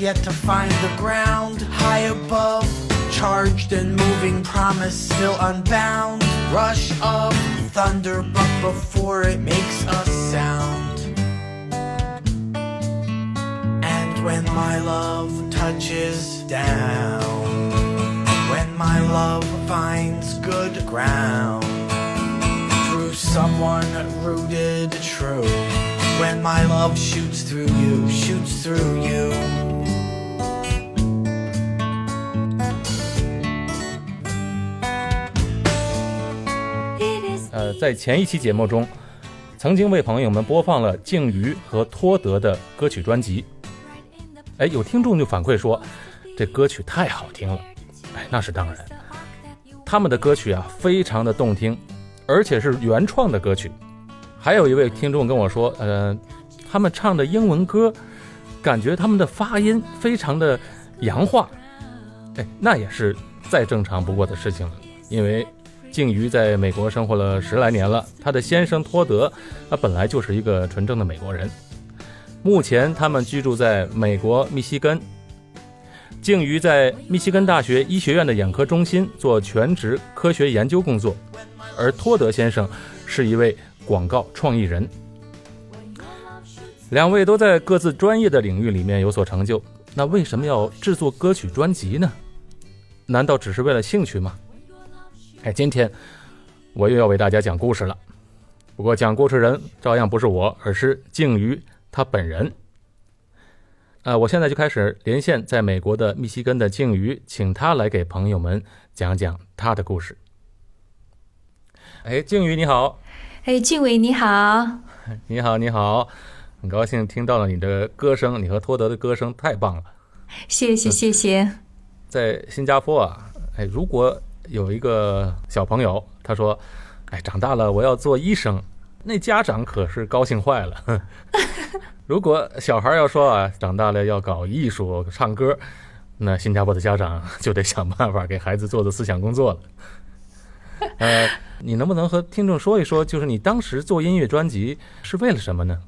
yet to find the ground high above. Charged and moving, promise still unbound. Rush of thunder, but before it makes a sound. And when my love touches down, when my love finds good ground, through someone rooted true, when my love shoots through you, shoots through you. 在前一期节目中，曾经为朋友们播放了静瑜和托德的歌曲专辑。哎，有听众就反馈说，这歌曲太好听了。哎，那是当然，他们的歌曲啊，非常的动听，而且是原创的歌曲。还有一位听众跟我说，呃，他们唱的英文歌，感觉他们的发音非常的洋化。哎，那也是再正常不过的事情了，因为。静瑜在美国生活了十来年了，她的先生托德，他本来就是一个纯正的美国人。目前他们居住在美国密西根。静瑜在密西根大学医学院的眼科中心做全职科学研究工作，而托德先生是一位广告创意人。两位都在各自专业的领域里面有所成就，那为什么要制作歌曲专辑呢？难道只是为了兴趣吗？哎，今天我又要为大家讲故事了。不过讲故事人照样不是我，而是静瑜他本人。呃，我现在就开始连线在美国的密西根的静瑜，请他来给朋友们讲讲他的故事。哎，静瑜你好。哎，俊伟你好。你好，你好，很高兴听到了你的歌声，你和托德的歌声太棒了。谢谢，谢谢。在新加坡啊，哎，如果。有一个小朋友，他说：“哎，长大了我要做医生。”那家长可是高兴坏了。如果小孩要说啊，长大了要搞艺术、唱歌，那新加坡的家长就得想办法给孩子做做思想工作了。呃，你能不能和听众说一说，就是你当时做音乐专辑是为了什么呢？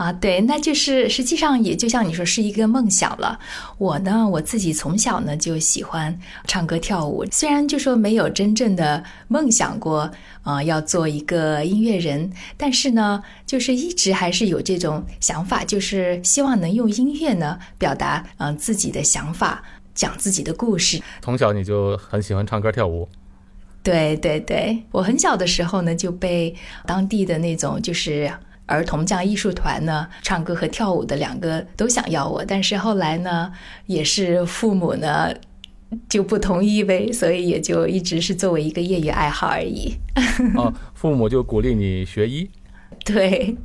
啊，对，那就是实际上也就像你说是一个梦想了。我呢，我自己从小呢就喜欢唱歌跳舞，虽然就说没有真正的梦想过啊要做一个音乐人，但是呢，就是一直还是有这种想法，就是希望能用音乐呢表达嗯自己的想法，讲自己的故事。从小你就很喜欢唱歌跳舞？对对对，我很小的时候呢就被当地的那种就是。儿童这样艺术团呢，唱歌和跳舞的两个都想要我，但是后来呢，也是父母呢就不同意呗，所以也就一直是作为一个业余爱好而已。哦，父母就鼓励你学医。对，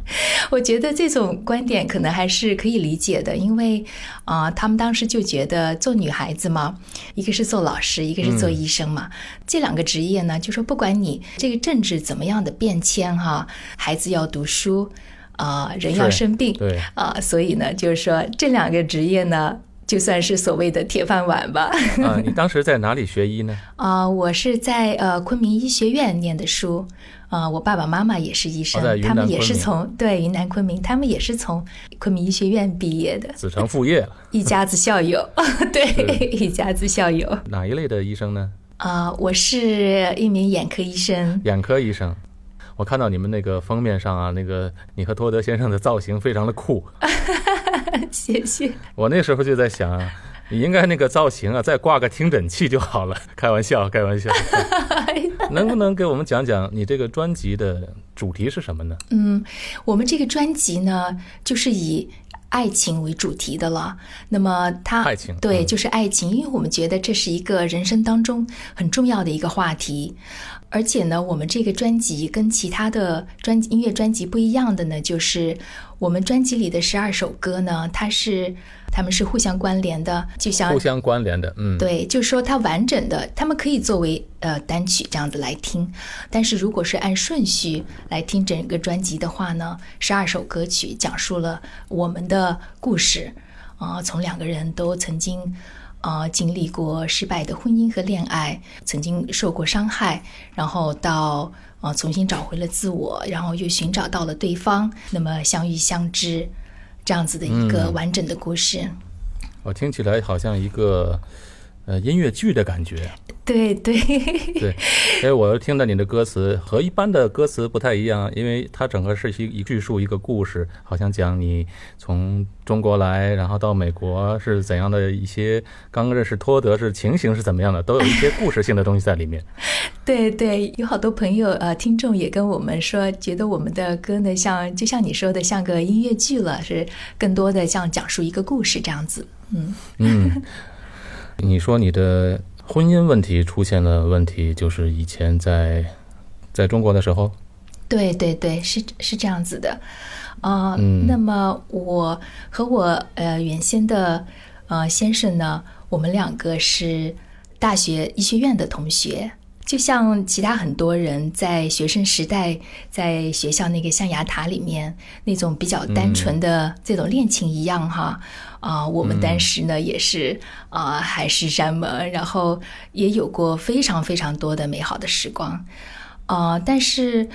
我觉得这种观点可能还是可以理解的，因为啊，他们当时就觉得做女孩子嘛，一个是做老师，一个是做医生嘛，这两个职业呢，就说不管你这个政治怎么样的变迁哈，孩子要读书啊，人要生病，对啊，所以呢，就是说这两个职业呢，就算是所谓的铁饭碗吧。啊，你当时在哪里学医呢？啊，我是在呃昆明医学院念的书。啊，我爸爸妈妈也是医生，他们也是从对云南昆明，他们也是从昆明医学院毕业的，子承父业了，一家子校友，对，一家子校友。哪一类的医生呢？啊，我是一名眼科医生。眼科医生，我看到你们那个封面上啊，那个你和托德先生的造型非常的酷，谢谢。我那时候就在想。你应该那个造型啊，再挂个听诊器就好了。开玩笑，开玩笑。能不能给我们讲讲你这个专辑的主题是什么呢？嗯，我们这个专辑呢，就是以爱情为主题的了。那么它爱情对，就是爱情，因为我们觉得这是一个人生当中很重要的一个话题。而且呢，我们这个专辑跟其他的专音乐专辑不一样的呢，就是我们专辑里的十二首歌呢，它是。他们是互相关联的，就像互相关联的，嗯，对，就是说它完整的，他们可以作为呃单曲这样子来听，但是如果是按顺序来听整个专辑的话呢，十二首歌曲讲述了我们的故事，啊，从两个人都曾经啊经历过失败的婚姻和恋爱，曾经受过伤害，然后到啊重新找回了自我，然后又寻找到了对方，那么相遇相知。这样子的一个完整的故事。我听起来好像一个呃音乐剧的感觉。对对 对，所以我听到你的歌词和一般的歌词不太一样，因为它整个是一一叙述一个故事，好像讲你从中国来，然后到美国是怎样的一些刚认识托德是情形是怎么样的，都有一些故事性的东西在里面。对对，有好多朋友呃听众也跟我们说，觉得我们的歌呢像就像你说的像个音乐剧了，是更多的像讲述一个故事这样子。嗯嗯，你说你的。婚姻问题出现了问题，就是以前在在中国的时候，对对对，是是这样子的，啊，那么我和我呃原先的呃先生呢，我们两个是大学医学院的同学，就像其他很多人在学生时代在学校那个象牙塔里面那种比较单纯的这种恋情一样哈。啊，我们当时呢也是啊海誓山盟，然后也有过非常非常多的美好的时光，啊，但是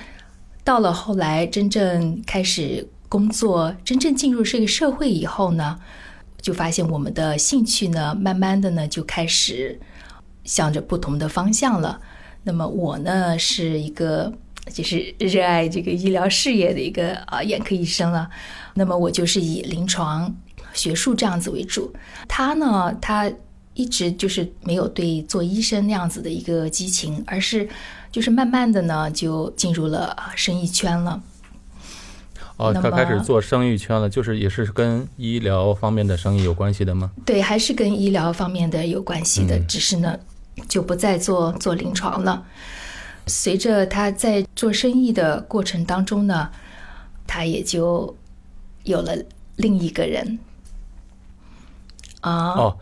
到了后来真正开始工作，真正进入这个社会以后呢，就发现我们的兴趣呢，慢慢的呢就开始向着不同的方向了。那么我呢是一个就是热爱这个医疗事业的一个啊眼科医生了，那么我就是以临床。学术这样子为主，他呢，他一直就是没有对做医生那样子的一个激情，而是就是慢慢的呢就进入了生意圈了。哦，他开始做生意圈了，就是也是跟医疗方面的生意有关系的吗？对，还是跟医疗方面的有关系的，只是呢就不再做做临床了。随着他在做生意的过程当中呢，他也就有了另一个人。啊哦，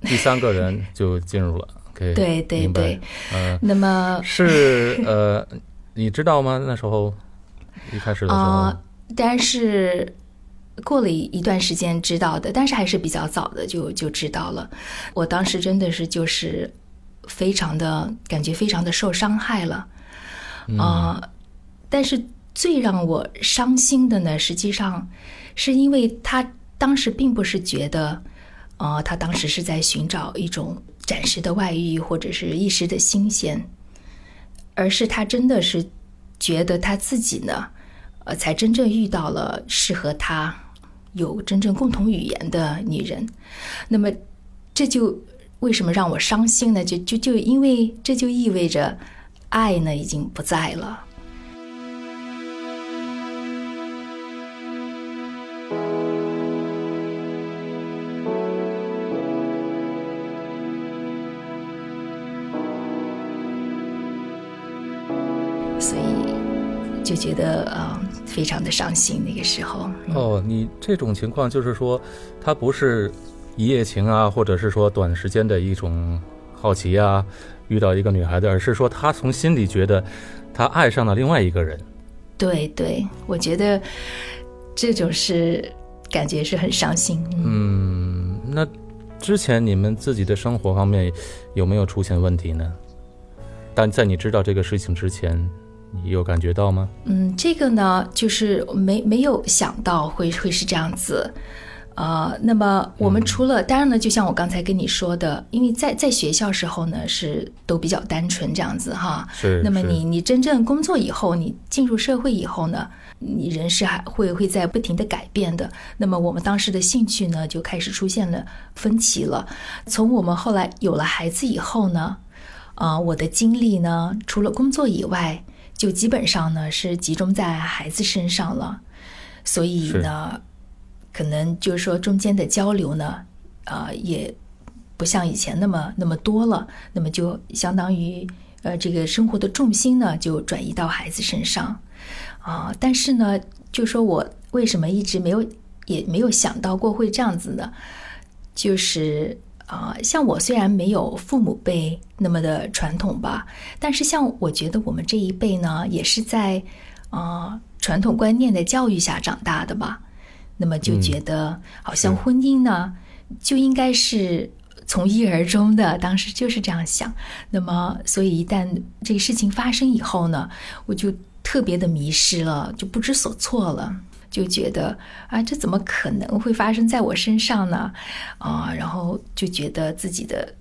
第三个人就进入了，可以对对对，嗯，那么是呃，你知道吗？那时候一开始的时候，当然是过了一一段时间知道的，但是还是比较早的就就知道了。我当时真的是就是非常的感觉非常的受伤害了啊！但是最让我伤心的呢，实际上是因为他当时并不是觉得。啊，他当时是在寻找一种暂时的外遇，或者是一时的新鲜，而是他真的是觉得他自己呢，呃，才真正遇到了适合他、有真正共同语言的女人。那么，这就为什么让我伤心呢？就就就因为这就意味着爱呢已经不在了。所以就觉得呃非常的伤心那个时候哦，你这种情况就是说，他不是一夜情啊，或者是说短时间的一种好奇啊，遇到一个女孩子，而是说他从心里觉得他爱上了另外一个人。对对，我觉得这种是感觉是很伤心。嗯，那之前你们自己的生活方面有没有出现问题呢？但在你知道这个事情之前。你有感觉到吗？嗯，这个呢，就是没没有想到会会是这样子，呃，那么我们除了当然呢，就像我刚才跟你说的，因为在在学校时候呢，是都比较单纯这样子哈。是。那么你你真正工作以后，你进入社会以后呢，你人是还会会在不停的改变的。那么我们当时的兴趣呢，就开始出现了分歧了。从我们后来有了孩子以后呢，啊，我的精力呢，除了工作以外。就基本上呢是集中在孩子身上了，所以呢，可能就是说中间的交流呢，呃，也不像以前那么那么多了。那么就相当于呃，这个生活的重心呢就转移到孩子身上啊。但是呢，就说我为什么一直没有也没有想到过会这样子呢？就是。啊，像我虽然没有父母辈那么的传统吧，但是像我觉得我们这一辈呢，也是在啊传统观念的教育下长大的吧。那么就觉得好像婚姻呢，就应该是从一而终的，当时就是这样想。那么所以一旦这个事情发生以后呢，我就特别的迷失了，就不知所措了。就觉得啊，这怎么可能会发生在我身上呢？啊，然后就觉得自己的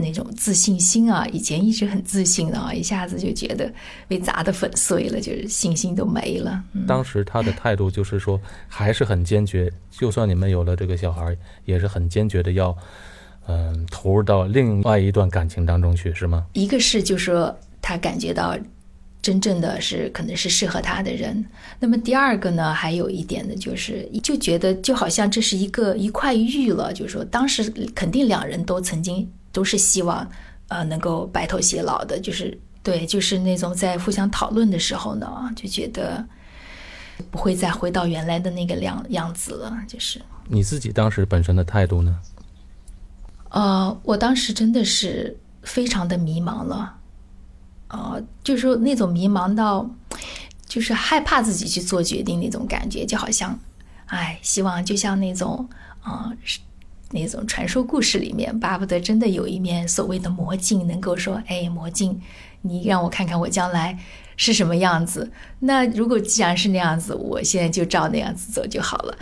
那种自信心啊，以前一直很自信的啊，一下子就觉得被砸得粉碎了，就是信心都没了。嗯当时他的态度就是说，还是很坚决，就算你们有了这个小孩，也是很坚决的要，嗯、投入到另外一段感情当中去，是吗？一个是就是说他感觉到真正的是可能是适合他的人，那么第二个呢，还有一点呢，就是就觉得就好像这是一个一块玉了，就是说当时肯定两人都曾经都是希望呃能够白头偕老的，就是对，就是那种在互相讨论的时候呢，就觉得不会再回到原来的那个样样子了，就是。你自己当时本身的态度呢？呃，我当时真的是非常的迷茫了，呃，就是说那种迷茫到，就是害怕自己去做决定那种感觉，就好像，哎，希望就像那种，啊、是那种传说故事里面，巴不得真的有一面所谓的魔镜，能够说，哎，魔镜，你让我看看我将来是什么样子。那如果既然是那样子，我现在就照那样子走就好了。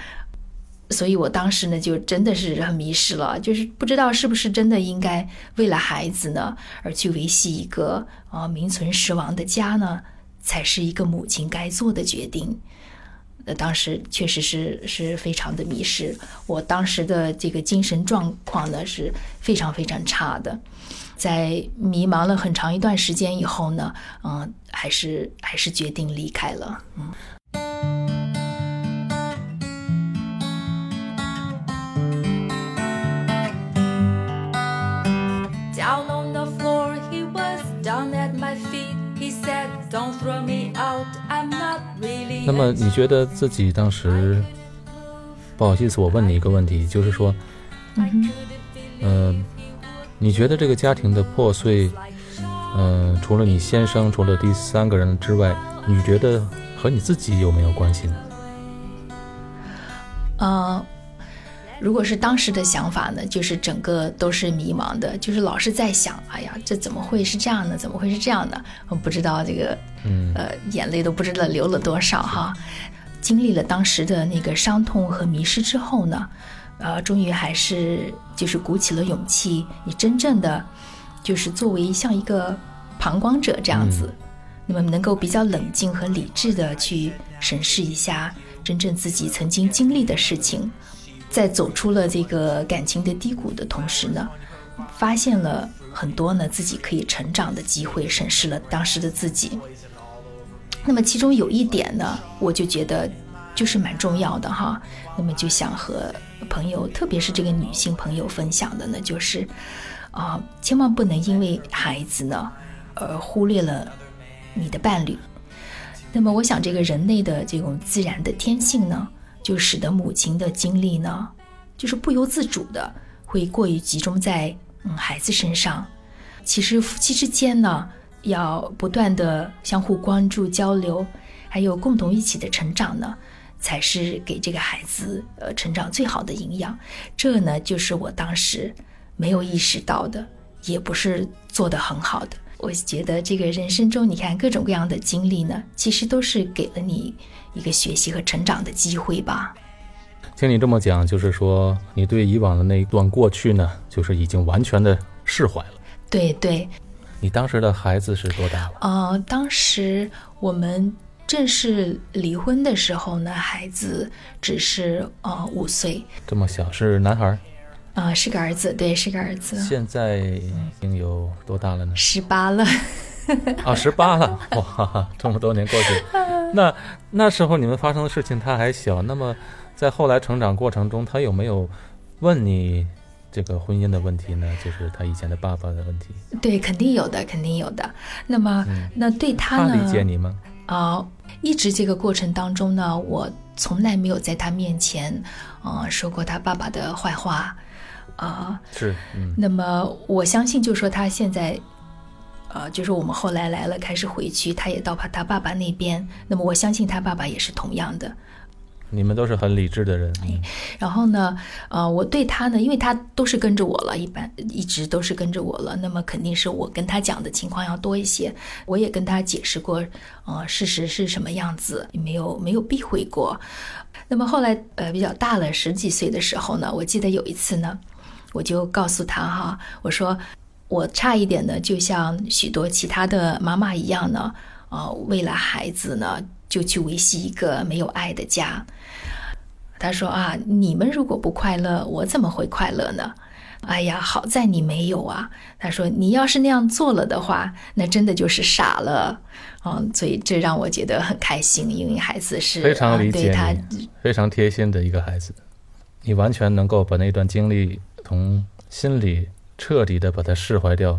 所以我当时呢，就真的是很迷失了，就是不知道是不是真的应该为了孩子呢，而去维系一个啊、呃名存实亡的家呢，才是一个母亲该做的决定。当时确实是是非常的迷失，我当时的这个精神状况呢是非常非常差的，在迷茫了很长一段时间以后呢，嗯、还是还是决定离开了，嗯。那么你觉得自己当时，不好意思，我问你一个问题，就是说，嗯、你觉得这个家庭的破碎，嗯、除了你先生，除了第三个人之外，你觉得和你自己有没有关系呢？呃，如果是当时的想法呢，就是整个都是迷茫的，就是老是在想，哎呀，这怎么会是这样呢？怎么会是这样呢？我不知道这个，嗯呃，眼泪都不知道流了多少哈。经历了当时的那个伤痛和迷失之后呢，呃，终于还是就是鼓起了勇气，你真正的就是作为像一个旁观者这样子，那么能够比较冷静和理智的去审视一下真正自己曾经经历的事情，在走出了这个感情的低谷的同时呢，发现了很多呢自己可以成长的机会，审视了当时的自己。那么其中有一点呢，我就觉得就是蛮重要的哈。那么就想和朋友，特别是这个女性朋友分享的呢，就是啊、千万不能因为孩子呢而忽略了你的伴侣。那么我想，这个人类的这种自然的天性呢，就使得母亲的精力呢，就是不由自主的会过于集中在嗯孩子身上。其实夫妻之间呢，要不断的相互关注、交流，还有共同一起的成长呢，才是给这个孩子呃成长最好的营养。这呢，就是我当时没有意识到的，也不是做得很好的。我觉得这个人生中，你看各种各样的经历呢，其实都是给了你一个学习和成长的机会吧。听你这么讲，就是说你对以往的那一段过去呢，就是已经完全的释怀了。对对，你当时的孩子是多大了？呃，当时我们正式离婚的时候呢，孩子只是呃五岁，这么小，是男孩儿？啊、是个儿子，对，是个儿子，现在已经有多大了呢？十八了。啊，十八了，哇，这么多年过去，那那时候你们发生的事情他还小，那么在后来成长过程中，他有没有问你这个婚姻的问题呢？就是他以前的爸爸的问题，对，肯定有的，肯定有的。那么，那对他呢他？理解你吗？啊、一直这个过程当中呢，我从来没有在他面前，呃，说过他爸爸的坏话，啊、是，嗯，那么我相信，就说他现在，呃，就是我们后来来了，开始回去，他也到他他爸爸那边。那么我相信他爸爸也是同样的。你们都是很理智的人，嗯然后呢，呃，我对他呢，因为他都是跟着我了，一般一直都是跟着我了，那么肯定是我跟他讲的情况要多一些。我也跟他解释过，呃，事实是什么样子，没有没有避讳过。那么后来，呃，比较大了，十几岁的时候呢，我记得有一次呢，我就告诉他哈，我说我差一点呢，就像许多其他的妈妈一样呢，啊，为了孩子呢，就去维系一个没有爱的家。他说啊，你们如果不快乐，我怎么会快乐呢？哎呀，好在你没有啊。他说，你要是那样做了的话，那真的就是傻了。嗯，所以这让我觉得很开心，因为孩子是非常理解他你，非常贴心的一个孩子，你完全能够把那段经历从心里彻底的把它释怀掉，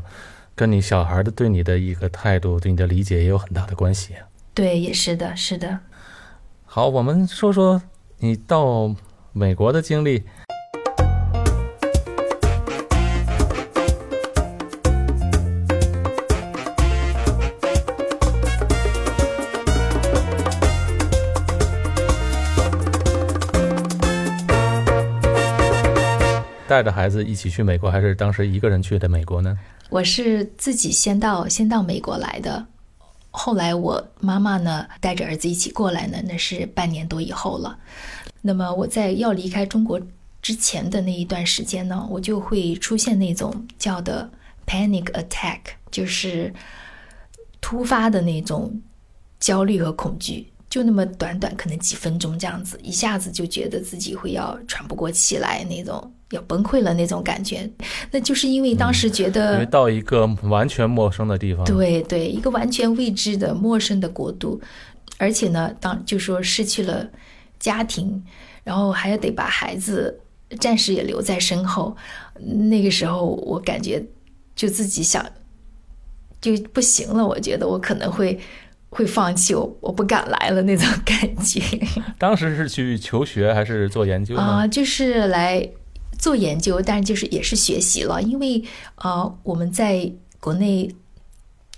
跟你小孩的对你的一个态度、对你的理解也有很大的关系。对，也是的，是的。好，我们说说你到美国的经历。带着孩子一起去美国，还是当时一个人去的美国呢？我是自己先到先到美国来的，后来我妈妈呢带着儿子一起过来呢，那是半年多以后了。那么我在要离开中国之前的那一段时间呢，我就会出现那种叫的 panic attack，就是突发的那种焦虑和恐惧。就那么短短，可能几分钟这样子，一下子就觉得自己会要喘不过气来，那种要崩溃了那种感觉。那就是因为当时觉得，因为到一个完全陌生的地方，对对，一个完全未知的陌生的国度，而且呢，当就说失去了家庭，然后还要得把孩子暂时也留在身后，那个时候我感觉就自己想就不行了，我觉得我可能会会放弃，我我不敢来了那种 感觉当时是去求学还是做研究呢？啊、就是来做研究，但是就是也是学习了，因为、呃我们在国内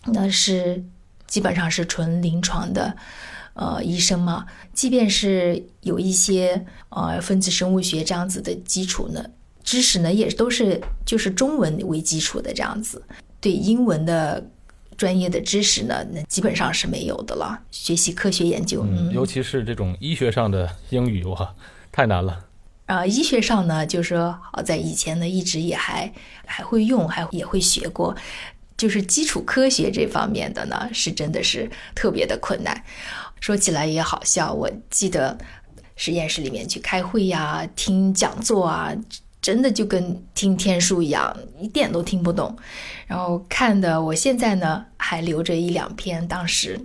那是基本上是纯临床的呃医生嘛，即便是有一些呃分子生物学这样子的基础呢，知识呢也都是就是中文为基础的这样子，对英文的。专业的知识呢，那基本上是没有的了。学习科学研究，嗯，尤其是这种医学上的英语哇，太难了。啊、医学上呢，就是说好在以前呢，一直也还还会用，还也会学过，就是基础科学这方面的呢，是真的是特别的困难。说起来也好笑，我记得实验室里面去开会呀、听讲座啊，真的就跟听天书一样，一点都听不懂。然后看的，我现在呢还留着一两篇当时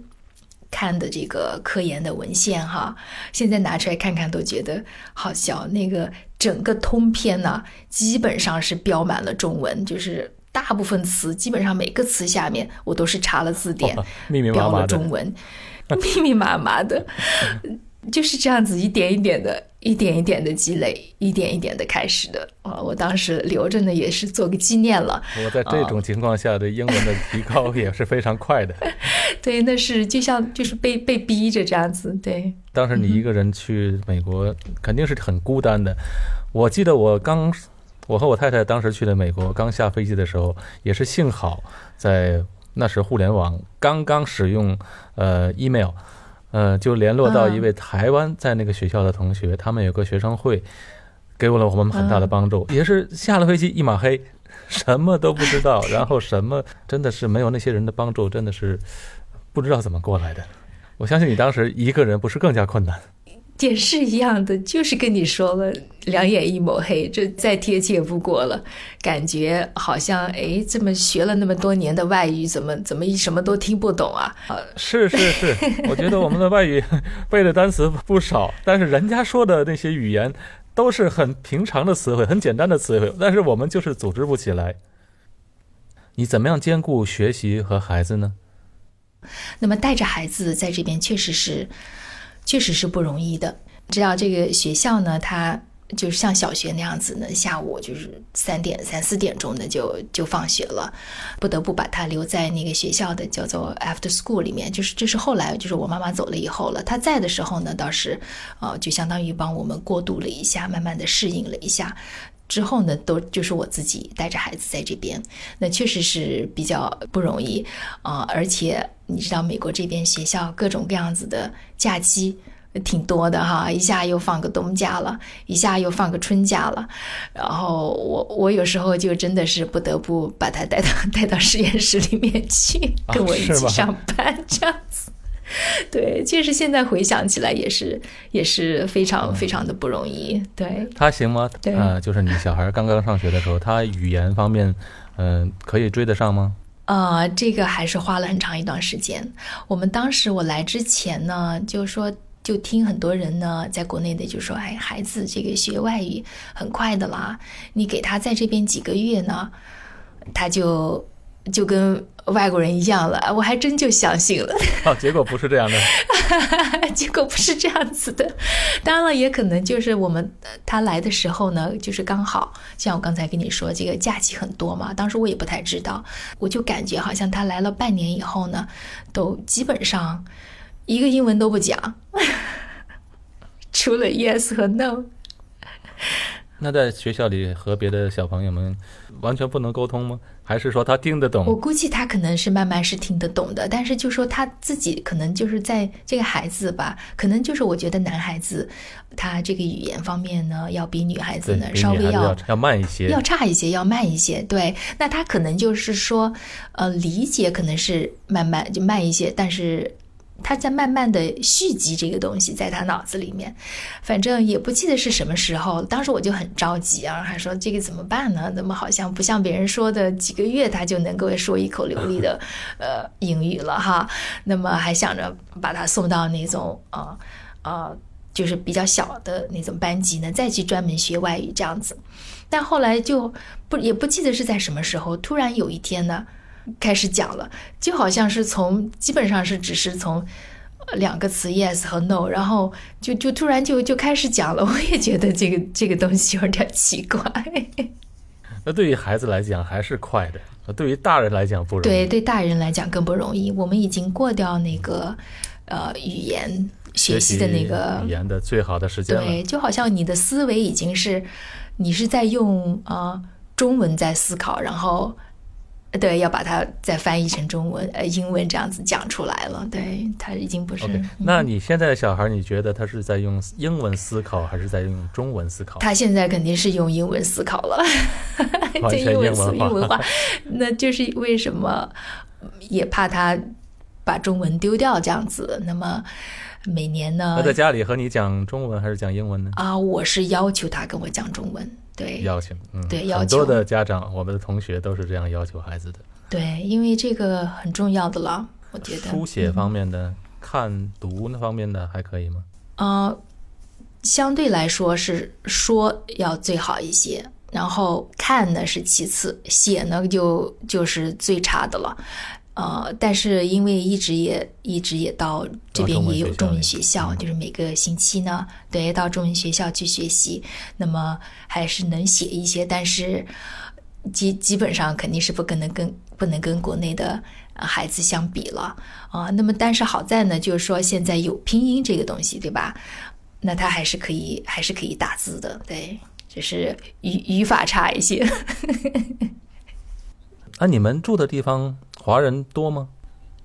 看的这个科研的文献哈，现在拿出来看看都觉得好笑。那个整个通篇呢，基本上是标满了中文，就是大部分词，基本上每个词下面我都是查了字典哇，密密麻标麻的了中文，密密麻麻的，就是这样子一点一点的，一点一点的积累，一点一点的开始的。啊，我当时留着呢，也是做个纪念了。我在这种情况下的英文的提高也是非常快的。对，那是就像就是被被逼着这样子，对。当时你一个人去美国，肯定是很孤单的。我记得我刚，我和我太太当时去的美国，刚下飞机的时候，也是幸好在那时互联网刚刚使用，呃，email，呃，就联络到一位台湾在那个学校的同学，他们有个学生会，给我了我们很大的帮助，也是下了飞机一马黑。什么都不知道，然后什么真的是没有那些人的帮助，真的是不知道怎么过来的。我相信你当时一个人不是更加困难。也是一样的，就是跟你说了，两眼一抹黑，这再贴切不过了。感觉好像哎，这么学了那么多年的外语，怎么怎么一什么都听不懂啊？啊，是是是，我觉得我们的外语背的单词不少，但是人家说的那些语言都是很平常的词汇，很简单的词汇，但是我们就是组织不起来。你怎么样兼顾学习和孩子呢？那么带着孩子在这边确实是，确实是不容易的。知道这个学校呢，它就是像小学那样子呢，下午就是三点三四点钟的就就放学了，不得不把他留在那个学校的叫做 after school 里面。就是这是后来就是我妈妈走了以后了，她在的时候呢，倒是呃就相当于帮我们过渡了一下，慢慢的适应了一下。之后呢，都就是我自己带着孩子在这边，那确实是比较不容易啊、而且你知道，美国这边学校各种各样子的假期挺多的哈，一下又放个冬假了，一下又放个春假了，然后我我有时候就真的是不得不把他带到 带到实验室里面去，啊 跟我一起上班这样子。对，确实现在回想起来也是也是非常非常的不容易。对，他行吗？对呃，就是你小孩刚刚上学的时候，他语言方面，嗯、可以追得上吗？呃，这个还是花了很长一段时间。我们当时我来之前呢，就说就听很多人呢在国内的就说，哎，孩子这个学外语很快的啦，你给他在这边几个月呢，他就就跟外国人一样了。我还真就相信了。哦，结果不是这样的。结果不是这样子的，当然了，也可能就是我们呃他来的时候呢，就是刚好像我刚才跟你说，这个假期很多嘛，当时我也不太知道，我就感觉好像他来了半年以后呢，都基本上一个英文都不讲，除了 yes 和 no。那在学校里和别的小朋友们完全不能沟通吗？还是说他听得懂我？估计他可能是慢慢是听得懂的，但是就说他自己可能就是在这个孩子吧，可能就是我觉得男孩子他这个语言方面呢，要比女孩子，呢稍微要要慢一些。要差一些，要慢一些。对，那他可能就是说，呃，理解可能是慢慢就慢一些，但是他在慢慢的蓄积这个东西在他脑子里面。反正也不记得是什么时候，当时我就很着急啊，还说这个怎么办呢？怎么好像不像别人说的几个月他就能够说一口流利的 呃英语了哈？那么还想着把他送到那种呃呃。就是比较小的那种班级呢，再去专门学外语这样子。但后来就不也不记得是在什么时候，突然有一天呢，开始讲了，就好像是从基本上是只是从呃两个词 yes 和 no，然后就就突然就就开始讲了。我也觉得这个这个东西有点奇怪。那对于孩子来讲还是快的，对于大人来讲不容易。对，对大人来讲更不容易。我们已经过掉那个呃语言学习的那个语言的最好的时间了。对，就好像你的思维已经是，你是在用呃中文在思考，然后对要把它再翻译成中文呃英文这样子讲出来了。对，他已经不是。那你现在的小孩，你觉得他是在用英文思考，还是在用中文思考？他现在肯定是用英文思考了，完全就英文思英文文化，那就是为什么也怕他把中文丢掉这样子。那么每年呢他，在家里和你讲中文还是讲英文呢？啊，我是要求他跟我讲中文，对，要求，嗯，对要很多的家长，我们的同学都是这样要求孩子的。对，因为这个很重要的了，我觉得。书写方面的、看读那方面的还可以吗？呃，相对来说是说要最好一些，然后看呢是其次，写呢就就是最差的了。呃，但是因为一直也一直也到这边也有中文学校就是每个星期呢，对，到中文学校去学习，那么还是能写一些，但是基基本上肯定是不可能跟不能跟国内的呃孩子相比了啊、那么但是好在呢，就是说现在有拼音这个东西，对吧？那他还是可以还是可以打字的，对，只是语语法差一些。啊，你们住的地方华人多吗？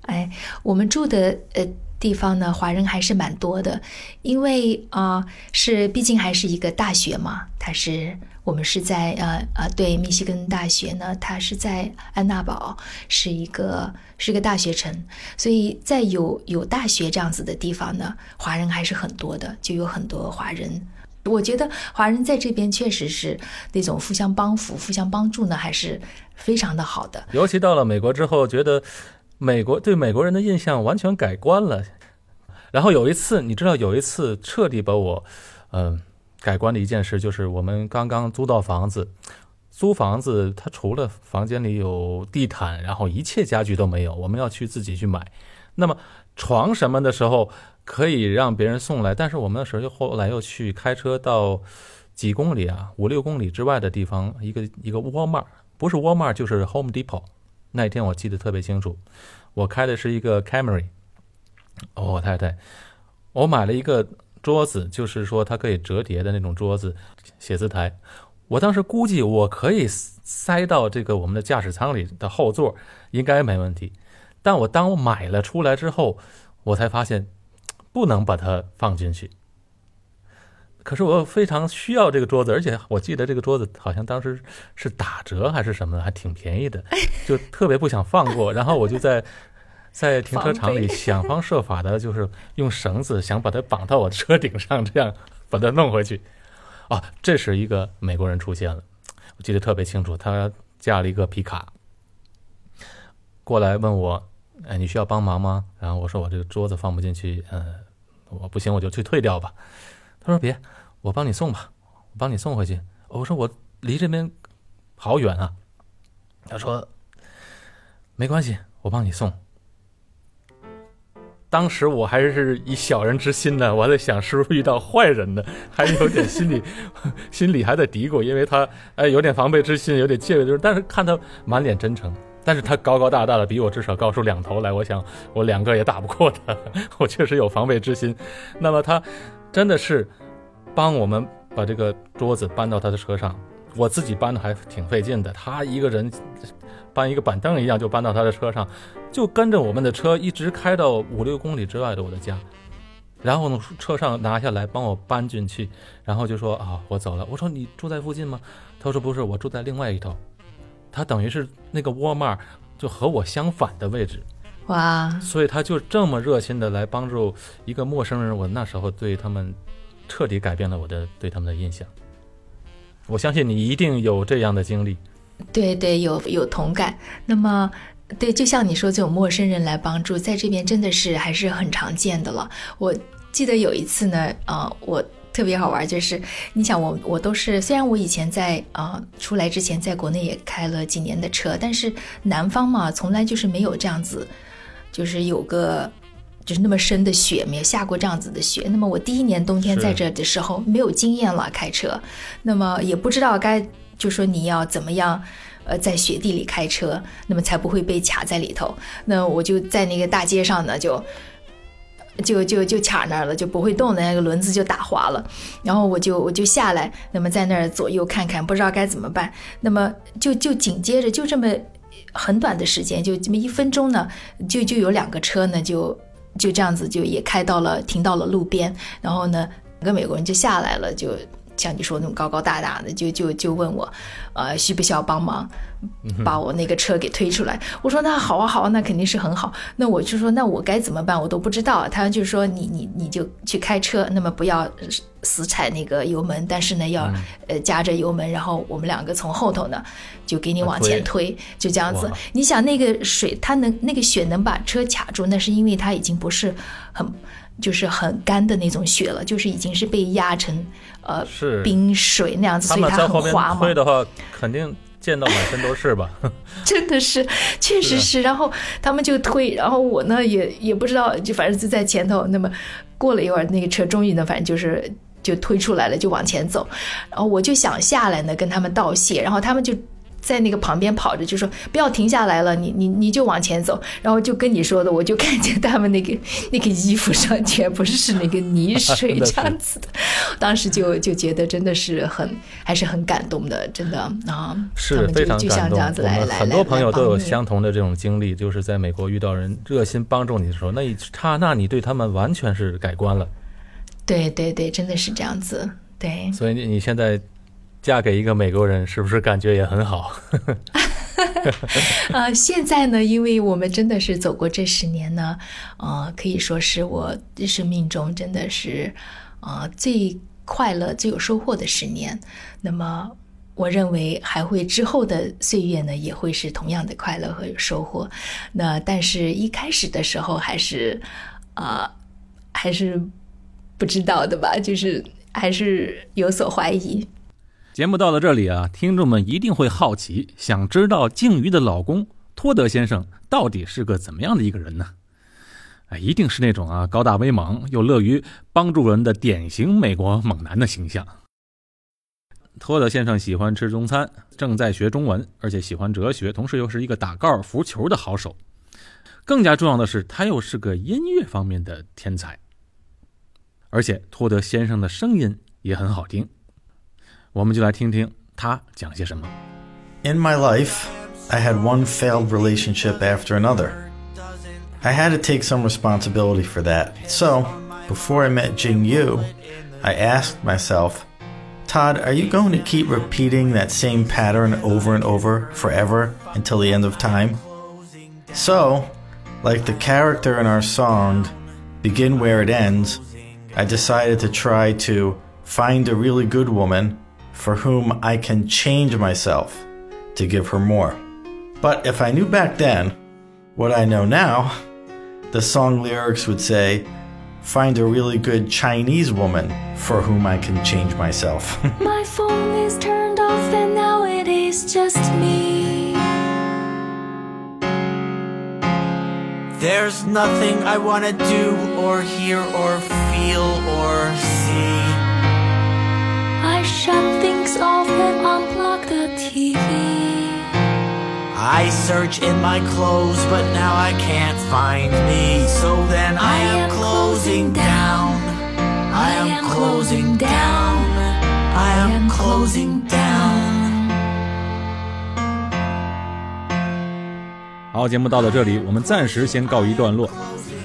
哎，我们住的呃地方呢，华人还是蛮多的，因为啊、是毕竟还是一个大学嘛，它是我们是在呃呃对密西根大学呢，它是在安娜堡，是一个是一个大学城，所以在有有大学这样子的地方呢，华人还是很多的，就有很多华人。我觉得华人在这边确实是那种互相帮扶、互相帮助呢，还是非常的好的。尤其到了美国之后，觉得美国对美国人的印象完全改观了。然后有一次，你知道，有一次彻底把我，嗯、改观的一件事，就是我们刚刚租到房子，租房子它除了房间里有地毯，然后一切家具都没有，我们要去自己去买。那么床什么的时候可以让别人送来，但是我们那时候又后来又去开车到几公里啊，五六公里之外的地方，一个一个沃尔玛，不是沃尔玛就是 Home Depot。那一天我记得特别清楚，我开的是一个 Camry，哦，太太，我买了一个桌子，就是说它可以折叠的那种桌子，写字台。我当时估计我可以塞到这个我们的驾驶舱里的后座，应该没问题。但我当我买了出来之后，我才发现不能把它放进去。可是我非常需要这个桌子，而且我记得这个桌子好像当时是打折还是什么的，还挺便宜的，就特别不想放过。然后我就在在停车场里想方设法的，就是用绳子想把它绑到我的车顶上，这样把它弄回去。啊，这时一个美国人出现了，我记得特别清楚，他驾了一个皮卡过来问我：“哎，你需要帮忙吗？”然后我说：“我这个桌子放不进去，嗯，我不行，我就去退掉吧。”他说：“别，我帮你送吧，我帮你送回去。”我说：“我离这边好远啊。”他说：“没关系，我帮你送。”当时我还是以小人之心呢，我在想是不是遇到坏人呢，还有点心里 心里还在嘀咕，因为他哎有点防备之心，有点戒备之心，但是看他满脸真诚，但是他高高大大的，比我至少高出两头来，我想我两个也打不过他，我确实有防备之心。那么他。真的是帮我们把这个桌子搬到他的车上，我自己搬的还挺费劲的。他一个人搬一个板凳一样就搬到他的车上，就跟着我们的车一直开到五六公里之外的我的家，然后呢车上拿下来帮我搬进去，然后就说啊我走了。我说你住在附近吗？他说不是，我住在另外一头。他等于是那个沃尔玛就和我相反的位置。哇！所以他就这么热心的来帮助一个陌生人，我那时候对他们彻底改变了我的对他们的印象。我相信你一定有这样的经历。对对，有有同感。那么，对，就像你说，这种陌生人来帮助，在这边真的是还是很常见的了。我记得有一次呢，呃，我特别好玩，就是你想，我我都是虽然我以前在啊出来之前在国内也开了几年的车，但是南方嘛，从来就是没有这样子。就是有个，就是那么深的雪，没有下过这样子的雪。那么我第一年冬天在这的时候没有经验了开车，那么也不知道该就说你要怎么样，呃，在雪地里开车，那么才不会被卡在里头。那我就在那个大街上呢，就就就就卡那儿了，就不会动的那个轮子就打滑了。然后我就我就下来，那么在那儿左右看看，不知道该怎么办。那么就就紧接着就这么。很短的时间，就这么一分钟呢，就就有两个车呢，就就这样子就也开到了，停到了路边，然后呢，两个美国人就下来了，就。像你说那种高高大大的，就就就问我，呃，需不需要帮忙，把我那个车给推出来？我说那好啊好啊，那肯定是很好。那我就说那我该怎么办？我都不知道。他就说你你你就去开车，那么不要死踩那个油门，但是呢要呃夹着油门，然后我们两个从后头呢就给你往前推，就这样子。你想那个水，它能那个雪能把车卡住，那是因为它已经不是很。就是很干的那种雪了，就是已经是被压成呃冰水那样子，所以它很滑嘛。推的话，肯定溅到满身都是吧？真的是，确实是。然后他们就推，然后我呢也也不知道，就反正就在前头。那么过了一会儿，那个车终于呢，反正就是就推出来了，就往前走。然后我就想下来呢，跟他们道谢，然后他们就。在那个旁边跑着，就说不要停下来了，你你你就往前走，然后就跟你说的，我就看见他们那个那个衣服上全部是那个泥 水这样子的，当时就就觉得真的是很还是很感动的，真的啊，是非常感动。我很多朋友都有相同的这种经历，就是在美国遇到人热心帮助你的时候，那一刹那你对他们完全是改观了。对对对，真的是这样子，对。所以你你现在。嫁给一个美国人，是不是感觉也很好？呃，现在呢，因为我们真的是走过这十年呢，呃，可以说是我生命中真的是呃最快乐、最有收获的十年。那么，我认为还会之后的岁月呢，也会是同样的快乐和有收获。那但是一开始的时候，还是啊，还是不知道的吧，就是还是有所怀疑。节目到了这里啊，听众们一定会好奇，想知道静瑜的老公托德先生到底是个怎么样的一个人呢？哎，一定是那种啊高大威猛又乐于帮助人的典型美国猛男的形象。托德先生喜欢吃中餐，正在学中文，而且喜欢哲学，同时又是一个打高尔夫球的好手。更加重要的是，他又是个音乐方面的天才。而且托德先生的声音也很好听，我们就来听听他讲些什么。 In my life, I had one failed relationship after another. I had to take some responsibility for that. So, before I met Jing Yu, I asked myself, Todd, are you going to keep repeating that same pattern over and over forever until the end of time? So, like the character in our song, Begin Where It Ends, I decided to try to find a really good woman for whom I can change myself to give her more. But if I knew back then what I know now, the song lyrics would say, Find a really good Chinese woman for whom I can change myself. My phone is turned off and now it is just me. There's nothing I want to do or hear or feel or see. I shut off and unplug the TV. I search in my clothes, but now I can't find me. So then I, I am am closing closing down. I am closing down. I am closing down. 好，节目到了这里，我们暂时先告一段落。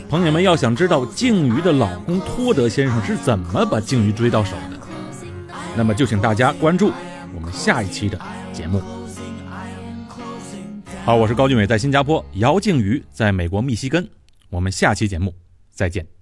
朋友们要想知道静鱼的老公托德先生是怎么把静鱼追到手的，那么就请大家关注我们下一期的节目。好，我是高俊伟，在新加坡；姚靖宇在美国密西根。我们下期节目再见。